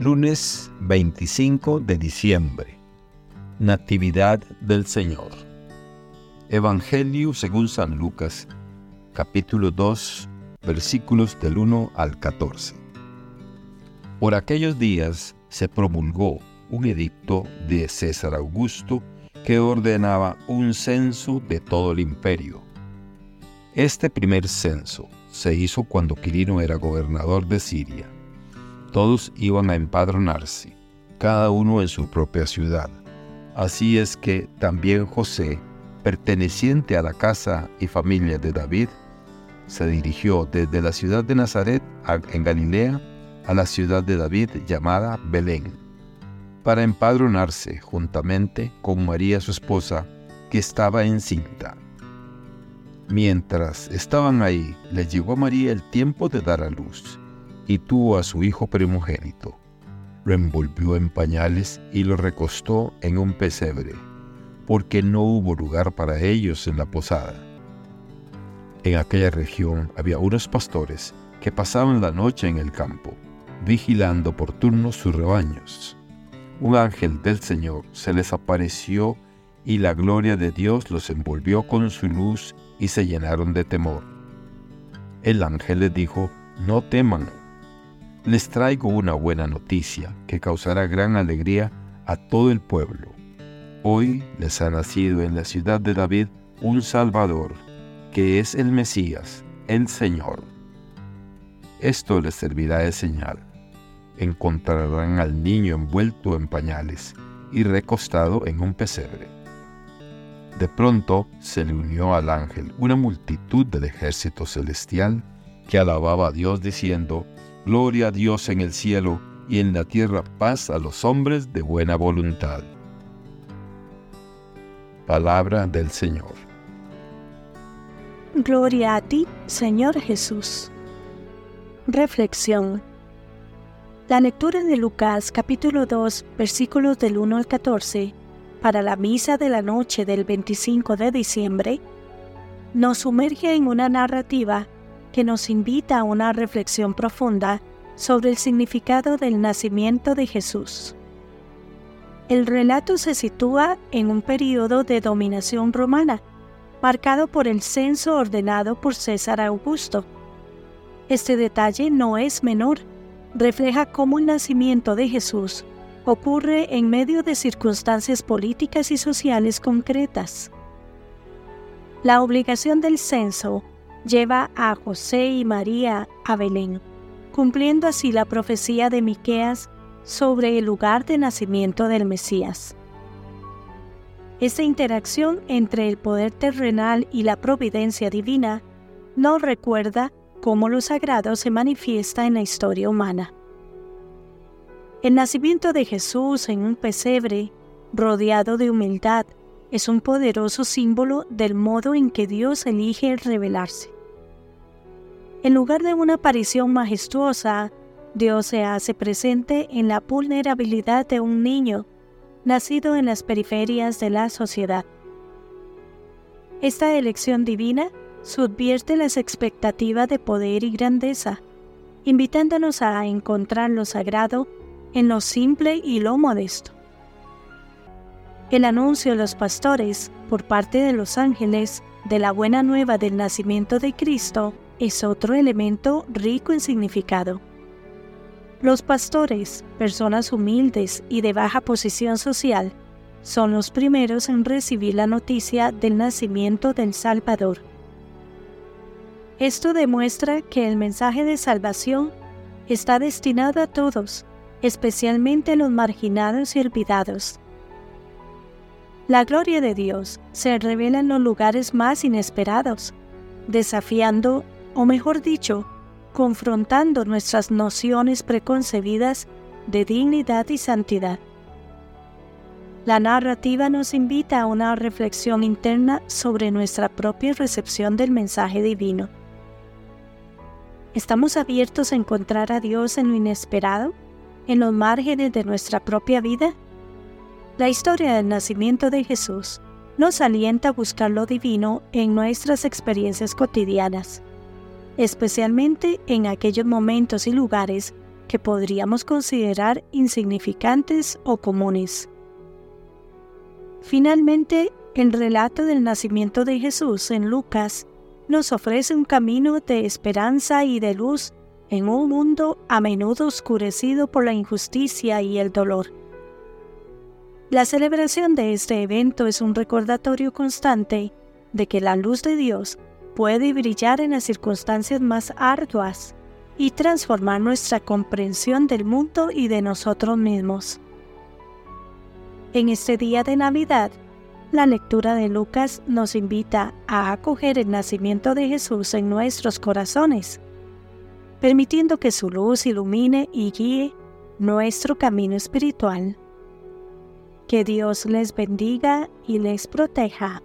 Lunes 25 de diciembre. Natividad del Señor. Evangelio según San Lucas, capítulo 2, versículos del 1 al 14. Por aquellos días se promulgó un edicto de César Augusto que ordenaba un censo de todo el imperio. Este primer censo se hizo cuando Quirino era gobernador de Siria todos iban a empadronarse, cada uno en su propia ciudad. Así es que también José, perteneciente a la casa y familia de David, se dirigió desde la ciudad de Nazaret en Galilea a la ciudad de David llamada Belén, para empadronarse juntamente con María su esposa, que estaba encinta. Mientras estaban ahí, le llegó a María el tiempo de dar a luz y tuvo a su hijo primogénito. Lo envolvió en pañales y lo recostó en un pesebre, porque no hubo lugar para ellos en la posada. En aquella región había unos pastores que pasaban la noche en el campo, vigilando por turnos sus rebaños. Un ángel del Señor se les apareció y la gloria de Dios los envolvió con su luz y se llenaron de temor. El ángel les dijo, no teman, les traigo una buena noticia que causará gran alegría a todo el pueblo. Hoy les ha nacido en la ciudad de David un Salvador, que es el Mesías, el Señor. Esto les servirá de señal. Encontrarán al niño envuelto en pañales y recostado en un pesebre. De pronto se le unió al ángel una multitud del ejército celestial que alababa a Dios diciendo, Gloria a Dios en el cielo y en la tierra paz a los hombres de buena voluntad. Palabra del Señor. Gloria a ti, Señor Jesús. Reflexión. La lectura de Lucas capítulo 2 versículos del 1 al 14 para la misa de la noche del 25 de diciembre nos sumerge en una narrativa que nos invita a una reflexión profunda sobre el significado del nacimiento de Jesús. El relato se sitúa en un periodo de dominación romana, marcado por el censo ordenado por César Augusto. Este detalle no es menor, refleja cómo el nacimiento de Jesús ocurre en medio de circunstancias políticas y sociales concretas. La obligación del censo lleva a José y María a Belén, cumpliendo así la profecía de Miqueas sobre el lugar de nacimiento del Mesías. Esta interacción entre el poder terrenal y la providencia divina nos recuerda cómo lo sagrado se manifiesta en la historia humana. El nacimiento de Jesús en un pesebre, rodeado de humildad, es un poderoso símbolo del modo en que Dios elige revelarse. En lugar de una aparición majestuosa, Dios se hace presente en la vulnerabilidad de un niño nacido en las periferias de la sociedad. Esta elección divina subvierte las expectativas de poder y grandeza, invitándonos a encontrar lo sagrado en lo simple y lo modesto. El anuncio de los pastores por parte de los ángeles de la buena nueva del nacimiento de Cristo es otro elemento rico en significado. Los pastores, personas humildes y de baja posición social, son los primeros en recibir la noticia del nacimiento del Salvador. Esto demuestra que el mensaje de salvación está destinado a todos, especialmente a los marginados y olvidados. La gloria de Dios se revela en los lugares más inesperados, desafiando o mejor dicho, confrontando nuestras nociones preconcebidas de dignidad y santidad. La narrativa nos invita a una reflexión interna sobre nuestra propia recepción del mensaje divino. ¿Estamos abiertos a encontrar a Dios en lo inesperado, en los márgenes de nuestra propia vida? La historia del nacimiento de Jesús nos alienta a buscar lo divino en nuestras experiencias cotidianas especialmente en aquellos momentos y lugares que podríamos considerar insignificantes o comunes. Finalmente, el relato del nacimiento de Jesús en Lucas nos ofrece un camino de esperanza y de luz en un mundo a menudo oscurecido por la injusticia y el dolor. La celebración de este evento es un recordatorio constante de que la luz de Dios puede brillar en las circunstancias más arduas y transformar nuestra comprensión del mundo y de nosotros mismos. En este día de Navidad, la lectura de Lucas nos invita a acoger el nacimiento de Jesús en nuestros corazones, permitiendo que su luz ilumine y guíe nuestro camino espiritual. Que Dios les bendiga y les proteja.